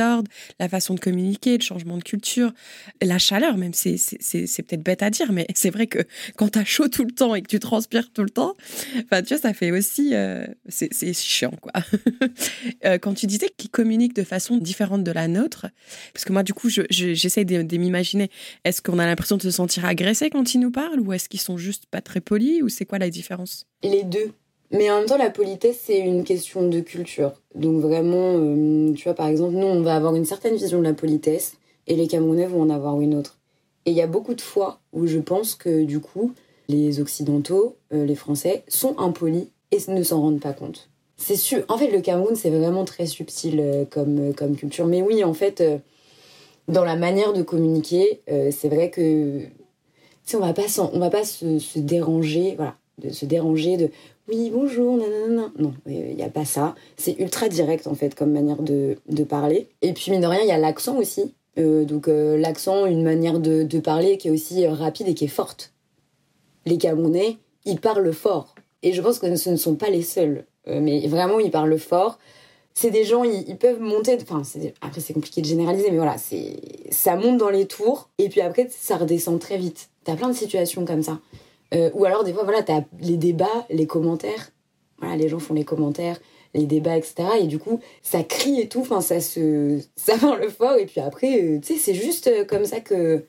la façon de communiquer, le changement de culture, la chaleur, même c'est peut-être bête à dire, mais c'est vrai que quand tu as chaud tout le temps et que tu transpires tout le temps, enfin tu vois, ça fait aussi, euh, c'est chiant quoi. Euh, quand tu disais qu'ils communiquent de façon différente de la nôtre, parce que moi du coup j'essaie de, m'imaginer, est-ce qu'on a l'impression de se sentir agressé quand ils nous parlent ou est-ce qu'ils sont juste pas très polis ou c'est quoi la différence? Les deux. Mais en même temps, la politesse, c'est une question de culture. Donc vraiment, euh, tu vois, par exemple, nous, on va avoir une certaine vision de la politesse et les Camerounais vont en avoir une autre. Et il y a beaucoup de fois où je pense que du coup, les Occidentaux, euh, les Français, sont impolis et ne s'en rendent pas compte. C'est sûr. En fait, le Cameroun, c'est vraiment très subtil euh, comme, comme culture. Mais oui, en fait, dans la manière de communiquer, c'est vrai que on va pas on va pas se, se déranger, voilà, de se déranger de oui, bonjour, nanana. Non, il n'y a pas ça. C'est ultra direct, en fait, comme manière de, parler. Et puis, mine de rien, il y a l'accent aussi. Euh, donc, euh, l'accent, une manière de, parler qui est aussi euh, rapide et qui est forte. Les Camerounais, ils parlent fort. Et je pense que ce ne sont pas les seuls. mais vraiment, ils parlent fort. C'est des gens, ils, peuvent monter. Enfin, après, c'est compliqué de généraliser, mais voilà, ça monte dans les tours. Et puis après, ça redescend très vite. T'as plein de situations comme ça. Euh, ou alors, des fois, voilà, t'as les débats, les commentaires. Voilà, les gens font les commentaires, les débats, etc. Et du coup, ça crie et tout. Enfin, ça se. Ça le fort. Et puis après, euh, tu sais, c'est juste euh, comme ça que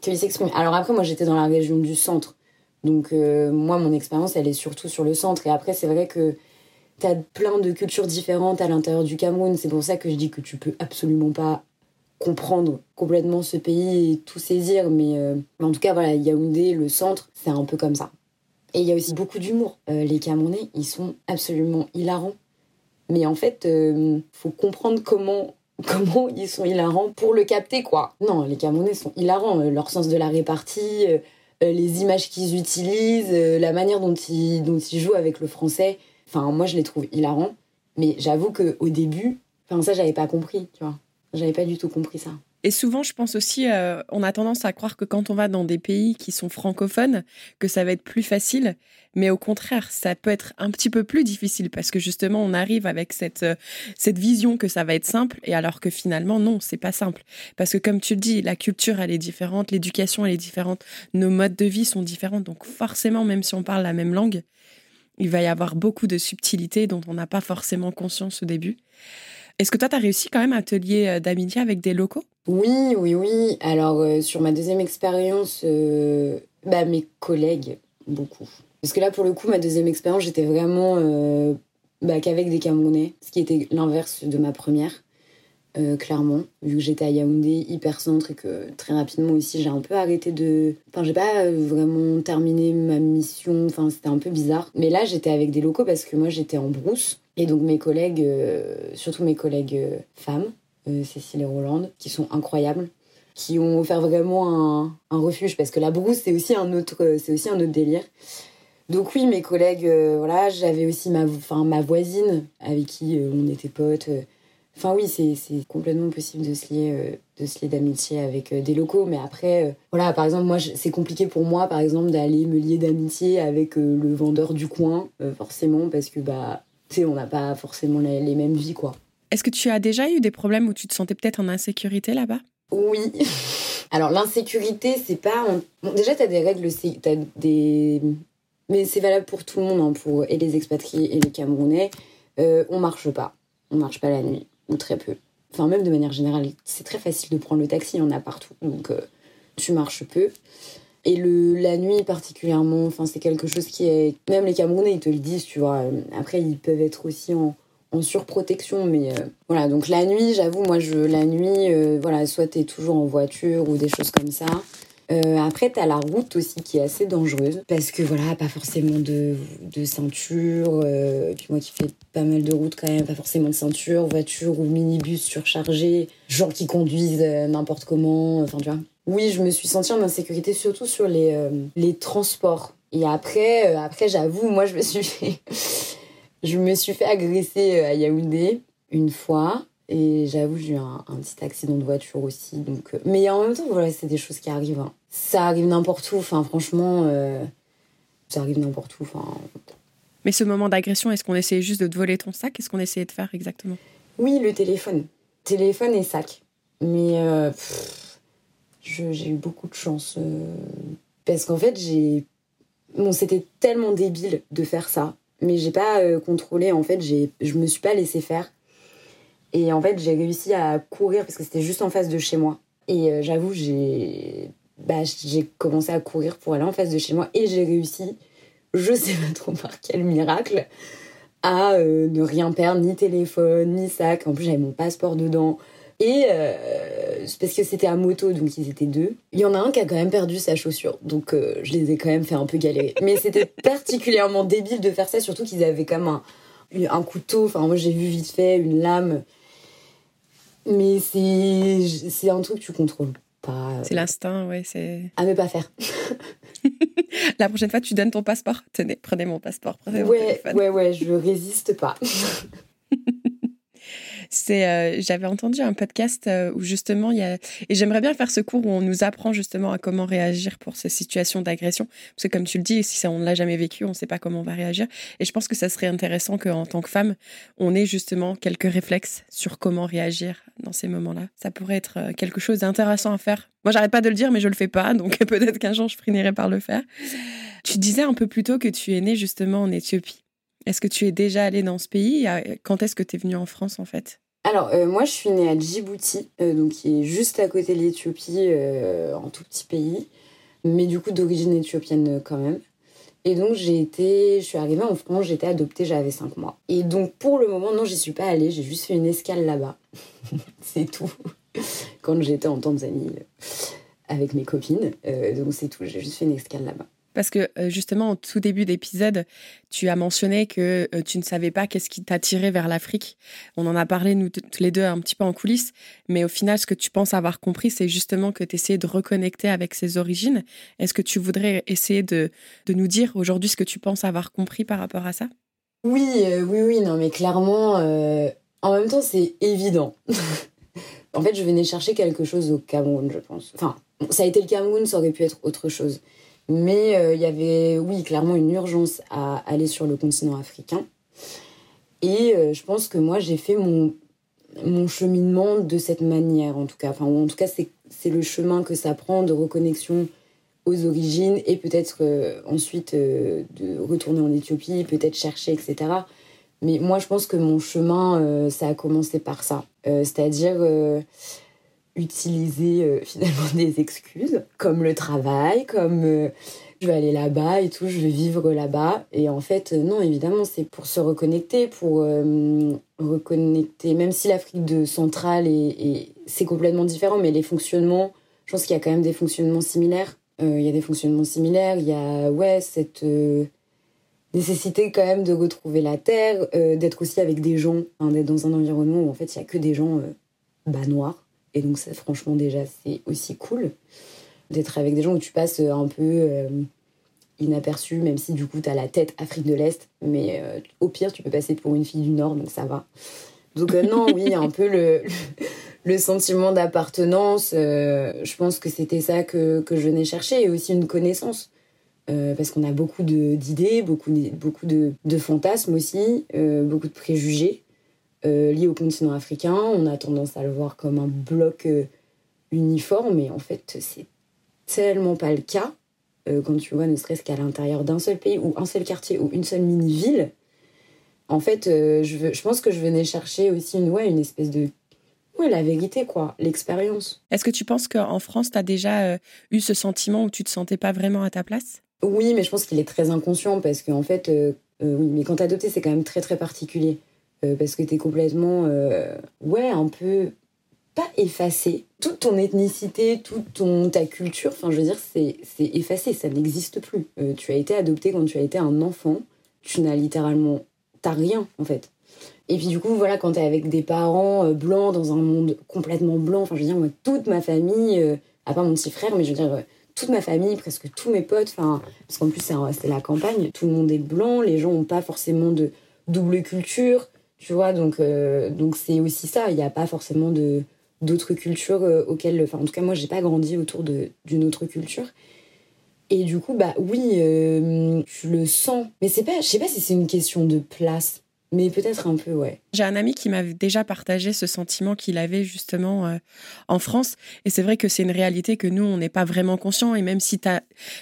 qu'ils s'expriment. Alors après, moi, j'étais dans la région du centre. Donc, moi, mon expérience, elle est surtout sur le centre. Et après, c'est vrai que t'as plein de cultures différentes à l'intérieur du Cameroun. C'est pour ça que je dis que tu peux absolument pas comprendre complètement ce pays et tout saisir. Mais euh, en tout cas, voilà, Yaoundé, le centre, c'est un peu comme ça. Et il y a aussi beaucoup d'humour. Euh, les Camerounais, ils sont absolument hilarants. Mais en fait, euh, faut comprendre comment comment ils sont hilarants pour le capter, quoi. Non, les Camerounais sont hilarants. Leur sens de la répartie, les images qu'ils utilisent, la manière dont ils, dont ils jouent avec le français. Enfin, moi, je les trouve hilarants. Mais j'avoue qu'au début, enfin, ça, j'avais pas compris, tu vois. J'avais pas du tout compris ça. Et souvent, je pense aussi, euh, on a tendance à croire que quand on va dans des pays qui sont francophones, que ça va être plus facile. Mais au contraire, ça peut être un petit peu plus difficile parce que justement, on arrive avec cette, euh, cette vision que ça va être simple et alors que finalement, non, c'est pas simple. Parce que comme tu le dis, la culture, elle est différente, l'éducation, elle est différente, nos modes de vie sont différents. Donc forcément, même si on parle la même langue, il va y avoir beaucoup de subtilités dont on n'a pas forcément conscience au début. Est-ce que toi, tu as réussi quand même à te lier euh, d'amitié avec des locaux? Oui, oui, oui. Alors, euh, sur ma deuxième expérience, euh, bah, mes collègues, beaucoup. Parce que là, pour le coup, ma deuxième expérience, j'étais vraiment bah, qu'avec des Camerounais, ce qui était l'inverse de ma première. clairement, vu que j'étais à Yaoundé, hyper centre et que très rapidement aussi j'ai un peu arrêté de. Enfin, j'ai pas vraiment terminé ma mission, enfin, c'était un peu bizarre. Mais là, j'étais avec des locaux parce que moi j'étais en brousse et donc mes collègues, euh, surtout mes collègues euh, femmes, euh, Cécile et Rolande, qui sont incroyables, qui ont offert vraiment un, un refuge parce que la brousse c'est aussi un autre, aussi un autre délire. Donc oui, mes collègues, voilà, j'avais aussi ma, enfin, ma voisine avec qui on était potes. Enfin oui, c'est complètement possible de se lier, de se lier d'amitié avec des locaux. Mais après, voilà, par exemple, moi, c'est compliqué pour moi, par exemple, d'aller me lier d'amitié avec le vendeur du coin, forcément, parce que bah on n'a pas forcément les, mêmes vies, quoi. Est-ce que tu as déjà eu des problèmes où tu te sentais peut-être en insécurité là-bas? Oui. Alors, l'insécurité, c'est pas. déjà, tu as des règles, as des. Mais c'est valable pour tout le monde, hein, pour et les expatriés et les Camerounais. Euh, on marche pas. On marche pas la nuit, ou très peu. Enfin, même de manière générale, c'est très facile de prendre le taxi, il y en a partout. Donc, euh, tu marches peu. Et le, la nuit particulièrement, enfin, c'est quelque chose qui est... Même les Camerounais, ils te le disent, tu vois. Après, ils peuvent être aussi en, surprotection, mais euh, voilà. Donc la nuit, j'avoue, moi, je, la nuit, euh, voilà, soit t'es toujours en voiture ou des choses comme ça. Euh, après, t'as la route aussi qui est assez dangereuse parce que voilà, pas forcément de, de ceinture. et puis moi qui fais pas mal de routes quand même, pas forcément de ceinture, voiture ou minibus surchargé, gens qui conduisent n'importe comment, enfin tu vois. Oui, je me suis sentie en insécurité, surtout sur les, euh, les transports. Et après, euh, après j'avoue, moi, je me suis fait, je me suis fait agresser euh, à Yaoundé une fois. Et j'avoue, j'ai eu un, petit accident de voiture aussi. Donc, mais en même temps, voilà, c'est des choses qui arrivent. Hein. Ça arrive n'importe où. Enfin, franchement, ça arrive n'importe où. Enfin. Mais ce moment d'agression, est-ce qu'on essayait juste de te voler ton sac? Qu'est-ce qu'on essayait de faire exactement? Oui, le téléphone. téléphone et sac. Mais j'ai eu beaucoup de chance. parce qu'en fait, j'ai. Bon, c'était tellement débile de faire ça. Mais j'ai pas contrôlé. En fait, je me suis pas laissé faire. Et en fait, j'ai réussi à courir parce que c'était juste en face de chez moi. Et j'avoue, j'ai bah, j'ai commencé à courir pour aller en face de chez moi et j'ai réussi, je sais pas trop par quel miracle, à euh, ne rien perdre, ni téléphone, ni sac. En plus, j'avais mon passeport dedans. Et euh, parce que c'était à moto, donc ils étaient deux. Il y en a un qui a quand même perdu sa chaussure, donc euh, je les ai quand même fait un peu galérer. Mais c'était particulièrement débile de faire ça, surtout qu'ils avaient comme un, un couteau. Enfin, moi j'ai vu vite fait une lame. Mais c'est un truc que tu contrôles euh, c'est l'instinct, oui. C'est... À ne pas faire. La prochaine fois, tu donnes ton passeport. Tenez, prenez mon passeport. Prenez ouais, téléphone. ouais, ouais, je résiste pas. C'est, euh, j'avais entendu un podcast euh, où justement il y a, et j'aimerais bien faire ce cours où on nous apprend justement à comment réagir pour ces situations d'agression, parce que comme tu le dis, si on ne l'a jamais vécu, on ne sait pas comment on va réagir. Et je pense que ça serait intéressant qu'en tant que femme, on ait justement quelques réflexes sur comment réagir dans ces moments-là. Ça pourrait être euh, quelque chose d'intéressant à faire. Moi, j'arrête pas de le dire, mais je le fais pas, donc peut-être qu'un jour je finirai par le faire. Tu disais un peu plus tôt que tu es née justement en Éthiopie. Est-ce que tu es déjà allée dans ce pays? Quand est-ce que tu es venue en France en fait? Alors, euh, moi, je suis née à Djibouti, euh, donc qui est juste à côté de l'Éthiopie, euh, en tout petit pays, mais du coup d'origine éthiopienne quand même. Et donc, j'ai été, je suis arrivée en France, j'étais adoptée, j'avais 5 mois. Et donc, pour le moment, non, j'y suis pas allée, j'ai juste fait une escale là-bas. c'est tout. Quand j'étais en Tanzanie avec mes copines. donc, c'est tout, j'ai juste fait une escale là-bas. Parce que euh, justement, au tout début d'épisode, tu as mentionné que euh, tu ne savais pas qu'est-ce qui t'attirait vers l'Afrique. On en a parlé, nous, tous les deux, un petit peu en coulisses. Mais au final, ce que tu penses avoir compris, c'est justement que tu essayais de reconnecter avec ses origines. Est-ce que tu voudrais essayer de, de nous dire aujourd'hui ce que tu penses avoir compris par rapport à ça? Oui, euh, oui, oui. Non, mais clairement, en même temps, c'est évident. en fait, je venais chercher quelque chose au Cameroun, je pense. Enfin, ça a été le Cameroun, ça aurait pu être autre chose. Mais euh, il y avait, oui, clairement une urgence à aller sur le continent africain. Et euh, je pense que moi, j'ai fait mon, mon cheminement de cette manière, en tout cas. Enfin, en tout cas, c'est le chemin que ça prend de reconnexion aux origines et peut-être euh, ensuite de retourner en Éthiopie, peut-être chercher, etc. Mais moi, je pense que mon chemin, ça a commencé par ça. C'est-à-dire utiliser euh, finalement des excuses, comme le travail, comme euh, je vais aller là-bas et tout, je vais vivre là-bas. Et en fait, euh, non, évidemment, c'est pour se reconnecter, pour reconnecter, même si l'Afrique de centrale est, c'est complètement différent, mais les fonctionnements, je pense qu'il y a quand même des fonctionnements similaires. Il y a des fonctionnements similaires, il y a ouais, cette nécessité quand même de retrouver la terre, d'être aussi avec des gens, hein, d'être dans un environnement où en fait il y a que des gens bah, noirs et donc, ça, franchement, déjà, c'est aussi cool d'être avec des gens où tu passes euh, un peu euh, inaperçu, même si du coup, tu as la tête Afrique de l'Est. Mais euh, au pire, tu peux passer pour une fille du Nord, donc ça va. Donc, non, oui, un peu le, le sentiment d'appartenance. je pense que c'était ça que, que, je venais chercher et aussi une connaissance. parce qu'on a beaucoup d'idées, beaucoup, beaucoup de, de, fantasmes aussi, beaucoup de préjugés. Euh, lié au continent africain. On a tendance à le voir comme un bloc euh, uniforme, mais en fait, c'est tellement pas le cas. Euh, quand tu vois, ne serait-ce qu'à l'intérieur d'un seul pays ou un seul quartier ou une seule mini-ville, en fait, je, je, pense que je venais chercher aussi une, ouais, une espèce de. Ouais, la vérité, quoi, l'expérience. Est-ce que tu penses qu'en France, tu as déjà eu ce sentiment où tu te sentais pas vraiment à ta place? Oui, mais je pense qu'il est très inconscient parce qu'en fait, oui, mais quand adopté, c'est quand même très très particulier. Euh, parce que tu es complètement, euh, ouais, un peu pas effacé. Toute ton ethnicité, toute ton, ta culture, enfin, je veux dire, c'est effacé, ça n'existe plus. Euh, tu as été adopté quand tu as été un enfant, tu n'as littéralement, t'as rien, en fait. Et puis du coup, voilà, quand t'es avec des parents blancs dans un monde complètement blanc, enfin, je veux dire, moi, toute ma famille, à part mon petit frère, mais je veux dire, toute ma famille, presque tous mes potes, enfin, parce qu'en plus, c'est la campagne, tout le monde est blanc, les gens n'ont pas forcément de double culture, tu vois, donc euh, donc c'est aussi ça. Il n'y a pas forcément d'autres cultures euh, auxquelles, enfin en tout cas moi j'ai pas grandi autour d'une autre culture. Et du coup bah oui, euh, tu le sens. Mais c'est pas, je sais pas si c'est une question de place. Mais peut-être un peu, ouais. J'ai un ami qui m'avait déjà partagé ce sentiment qu'il avait justement euh, en France. Et c'est vrai que c'est une réalité que nous, on n'est pas vraiment conscient. Et même si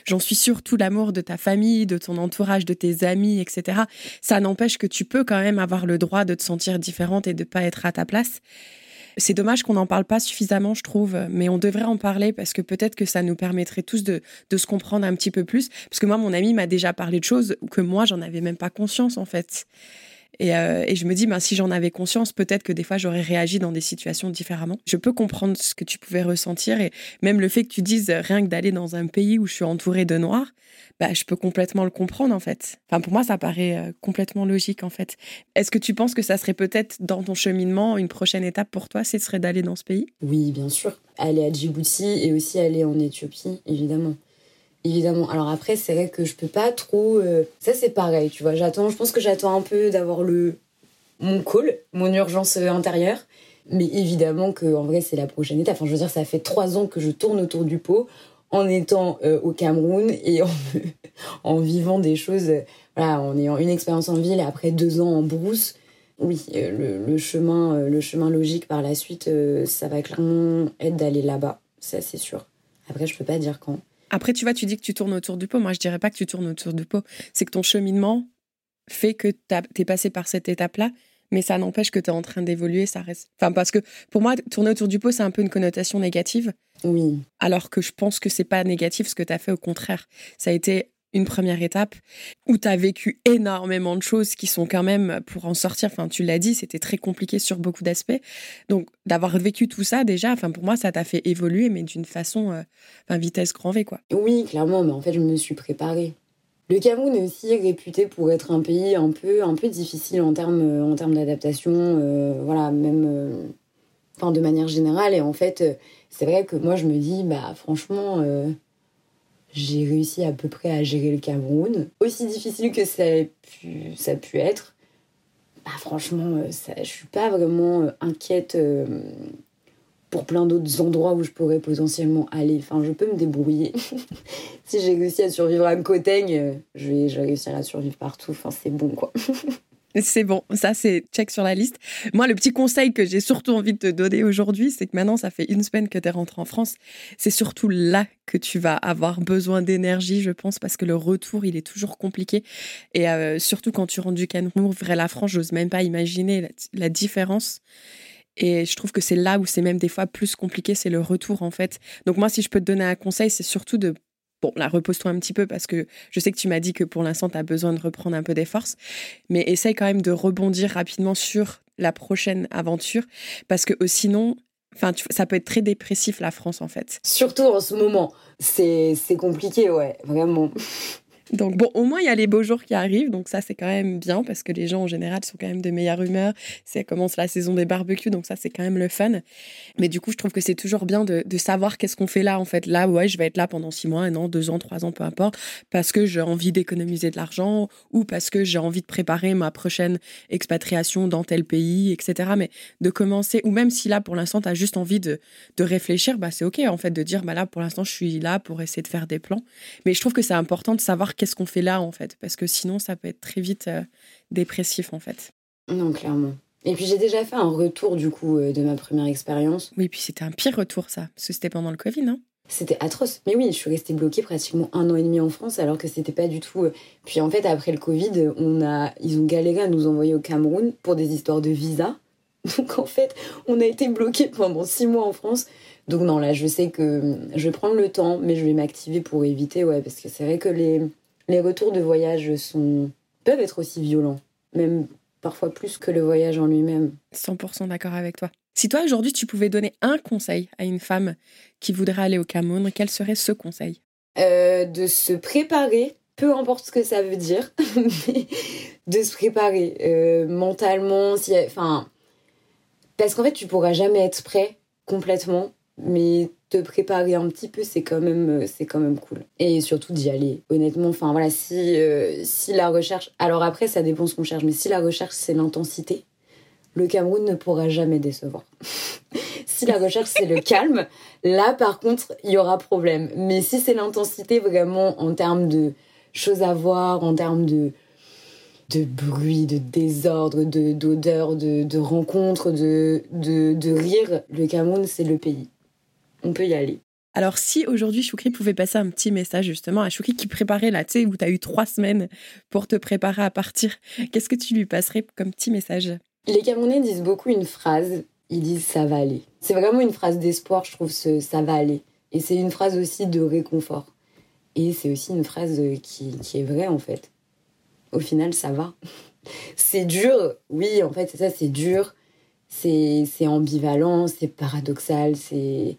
j'en suis sûre, tout l'amour de ta famille, de ton entourage, de tes amis, etc., ça n'empêche que tu peux quand même avoir le droit de te sentir différente et de pas être à ta place. C'est dommage qu'on n'en parle pas suffisamment, je trouve, mais on devrait en parler parce que peut-être que ça nous permettrait tous de, de se comprendre un petit peu plus. Parce que moi, mon ami m'a déjà parlé de choses que moi, j'en avais même pas conscience, en fait. Euh, et, je me dis, ben, si j'en avais conscience, peut-être que des fois, j'aurais réagi dans des situations différemment. Je peux comprendre ce que tu pouvais ressentir et même le fait que tu dises rien que d'aller dans un pays où je suis entourée de noirs, bah, je peux complètement le comprendre en fait. Enfin, pour moi, ça paraît euh, complètement logique en fait. Est-ce que tu penses que ça serait peut-être dans ton cheminement une prochaine étape pour toi, ce serait d'aller dans ce pays? Oui, bien sûr. Aller à Djibouti et aussi aller en Éthiopie, évidemment évidemment. Alors après, c'est vrai que je peux pas trop. Euh, ça, c'est pareil, tu vois. J'attends, je pense que j'attends un peu d'avoir le mon call, mon urgence intérieure. Mais évidemment que en vrai, c'est la prochaine étape. Enfin, je veux dire, ça fait trois ans que je tourne autour du pot en étant euh, au Cameroun et en, vivant des choses. voilà, en ayant une expérience en ville et après deux ans en brousse. Oui, euh, le, le, chemin, le chemin logique par la suite, ça va clairement être d'aller là-bas. Ça, c'est sûr. Après, je peux pas dire quand. Après, tu vois, tu dis que tu tournes autour du pot. Moi, je dirais pas que tu tournes autour du pot. C'est que ton cheminement fait que tu es passé par cette étape-là, mais ça n'empêche que tu es en train d'évoluer. Ça reste. Enfin, parce que pour moi, tourner autour du pot, c'est un peu une connotation négative. Oui. Alors que je pense que c'est pas négatif ce que tu as fait. Au contraire, ça a été une première étape où tu as vécu énormément de choses qui sont quand même pour en sortir. Enfin, tu l'as dit, c'était très compliqué sur beaucoup d'aspects. Donc, d'avoir vécu tout ça déjà, enfin, pour moi, ça t'a fait évoluer, mais d'une façon, euh, vitesse grand V, quoi. Oui, clairement, mais en fait, je me suis préparée. Le Cameroun est aussi réputé pour être un pays un peu, un peu difficile en termes, en termes d'adaptation, euh, voilà, même, euh, enfin, de manière générale. Et en fait, c'est vrai que moi, je me dis, bah, franchement j'ai réussi à peu près à gérer le Cameroun. Aussi difficile que ça a pu, être, bah franchement, euh, ça, je suis pas vraiment euh, inquiète euh, pour plein d'autres endroits où je pourrais potentiellement aller. Enfin, je peux me débrouiller. si j'ai réussi à survivre à vais, je vais réussir à survivre partout. Enfin, c'est bon, quoi. C'est bon, ça c'est check sur la liste. Moi, le petit conseil que j'ai surtout envie de te donner aujourd'hui, c'est que maintenant, ça fait une semaine que tu es rentré en France. C'est surtout là que tu vas avoir besoin d'énergie, je pense, parce que le retour, il est toujours compliqué. Et euh, surtout quand tu rentres du Cameroun vers la France, j'ose même pas imaginer la différence. Et je trouve que c'est là où c'est même des fois plus compliqué, c'est le retour en fait. Donc moi, si je peux te donner un conseil, c'est surtout de Bon, là, repose-toi un petit peu parce que je sais que tu m'as dit que pour l'instant, tu as besoin de reprendre un peu des forces, mais essaye quand même de rebondir rapidement sur la prochaine aventure parce que euh, sinon, ça peut être très dépressif la France en fait. Surtout en ce moment, c'est compliqué, ouais, vraiment. Donc bon, au moins il y a les beaux jours qui arrivent, donc ça c'est quand même bien parce que les gens en général sont quand même de meilleure humeur. Ça commence la saison des barbecues, donc ça c'est quand même le fun. Mais du coup, je trouve que c'est toujours bien de, savoir qu'est-ce qu'on fait là en fait. Là, ouais, je vais être là pendant six mois, un an, deux ans, trois ans, peu importe, parce que j'ai envie d'économiser de l'argent ou parce que j'ai envie de préparer ma prochaine expatriation dans tel pays, etc. Mais de commencer, ou même si là pour l'instant tu as juste envie de, de réfléchir, bah c'est ok en fait de dire bah là pour l'instant je suis là pour essayer de faire des plans. Mais je trouve que c'est important de savoir qu'est-ce qu'on fait là en fait? Parce que sinon, ça peut être très vite euh, dépressif en fait. Non, clairement. Et puis j'ai déjà fait un retour du coup euh, de ma première expérience. Oui, puis c'était un pire retour ça, parce que c'était pendant le Covid, non? C'était atroce. Mais oui, je suis restée bloquée pratiquement un an et demi en France alors que c'était pas du tout. Euh, puis en fait, après le Covid, on a, ils ont galéré à nous envoyer au Cameroun pour des histoires de visa. Donc en fait, on a été bloqué pendant six mois en France. Donc non, là, je sais que je vais prendre le temps, mais je vais m'activer pour éviter, ouais, parce que c'est vrai que les, les retours de voyage sont, peuvent être aussi violents, même parfois plus que le voyage en lui-même. 100% d'accord avec toi. Si toi aujourd'hui tu pouvais donner un conseil à une femme qui voudrait aller au Cameroun, quel serait ce conseil? Euh, De se préparer, peu importe ce que ça veut dire, mais de se préparer euh, mentalement, si, enfin, parce qu'en fait tu pourras jamais être prêt complètement, mais te préparer un petit peu, c'est quand même, euh, c'est quand même cool. Et surtout d'y aller. Honnêtement, enfin voilà, si, euh, si la recherche, alors après ça dépend ce qu'on cherche, mais si la recherche c'est l'intensité, le Cameroun ne pourra jamais décevoir. si la recherche c'est le calme, là par contre il y aura problème. Mais si c'est l'intensité vraiment en termes de choses à voir, en termes de de bruit, de désordre, de d'odeur, de, de rencontres, de, de, de rire. Le Cameroun, c'est le pays. On peut y aller. Alors, si aujourd'hui Choukri pouvait passer un petit message justement à Choukri qui préparait là, tu sais, où tu as eu trois semaines pour te préparer à partir, qu'est-ce que tu lui passerais comme petit message? Les Camerounais disent beaucoup une phrase, ils disent ça va aller. C'est vraiment une phrase d'espoir, je trouve, ce ça va aller. Et c'est une phrase aussi de réconfort. Et c'est aussi une phrase qui, qui est vraie en fait. Au final, ça va. c'est dur, oui, en fait, c'est ça, c'est dur. C'est ambivalent, c'est paradoxal, c'est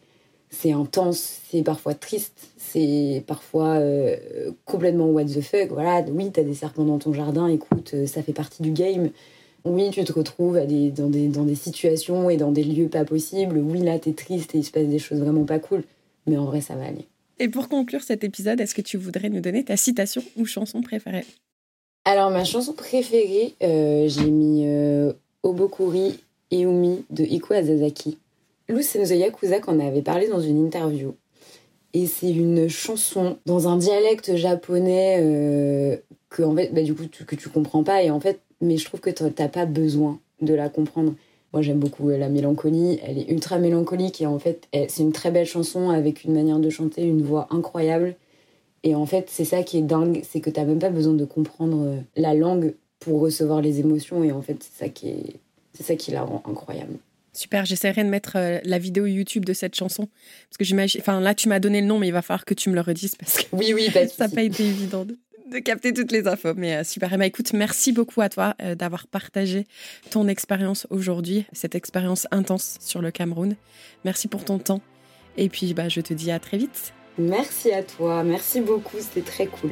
c'est intense, c'est parfois triste, c'est parfois euh, complètement what the fuck. Voilà, oui, t'as des serpents dans ton jardin, écoute, euh, ça fait partie du game. Oui, tu te retrouves à des, dans, des, dans des situations et dans des lieux pas possibles. Oui, là, t'es triste et il se passe des choses vraiment pas cool. Mais en vrai, ça va aller. Et pour conclure cet épisode, est-ce que tu voudrais nous donner ta citation ou chanson préférée? Alors, ma chanson préférée, euh, j'ai mis Obokuri Eumi de Iko Azazaki. Lou Senzo Yakuza qu'on avait parlé dans une interview. Et c'est une chanson dans un dialecte japonais euh, que en fait, bah, du coup, tu, que tu comprends pas. Et en fait, mais je trouve que t'as pas besoin de la comprendre. Moi, j'aime beaucoup euh, la mélancolie. Elle est ultra mélancolique et en fait, c'est une très belle chanson avec une manière de chanter, une voix incroyable. Et en fait, c'est ça qui est dingue, c'est que t'as même pas besoin de comprendre euh, la langue pour recevoir les émotions. Et en fait, c'est ça est, c'est ça qui la rend incroyable. Super, j'essaierai de mettre euh, la vidéo YouTube de cette chanson. Parce que j'imagine. Enfin, là, tu m'as donné le nom, mais il va falloir que tu me le redises parce que. Oui, oui, ça n'a pas été évident de, capter toutes les infos. Mais euh, super. Emma, écoute, merci beaucoup à toi euh, d'avoir partagé ton expérience aujourd'hui, cette expérience intense sur le Cameroun. Merci pour ton temps. Et puis, bah, je te dis à très vite. Merci à toi. Merci beaucoup. C'était très cool.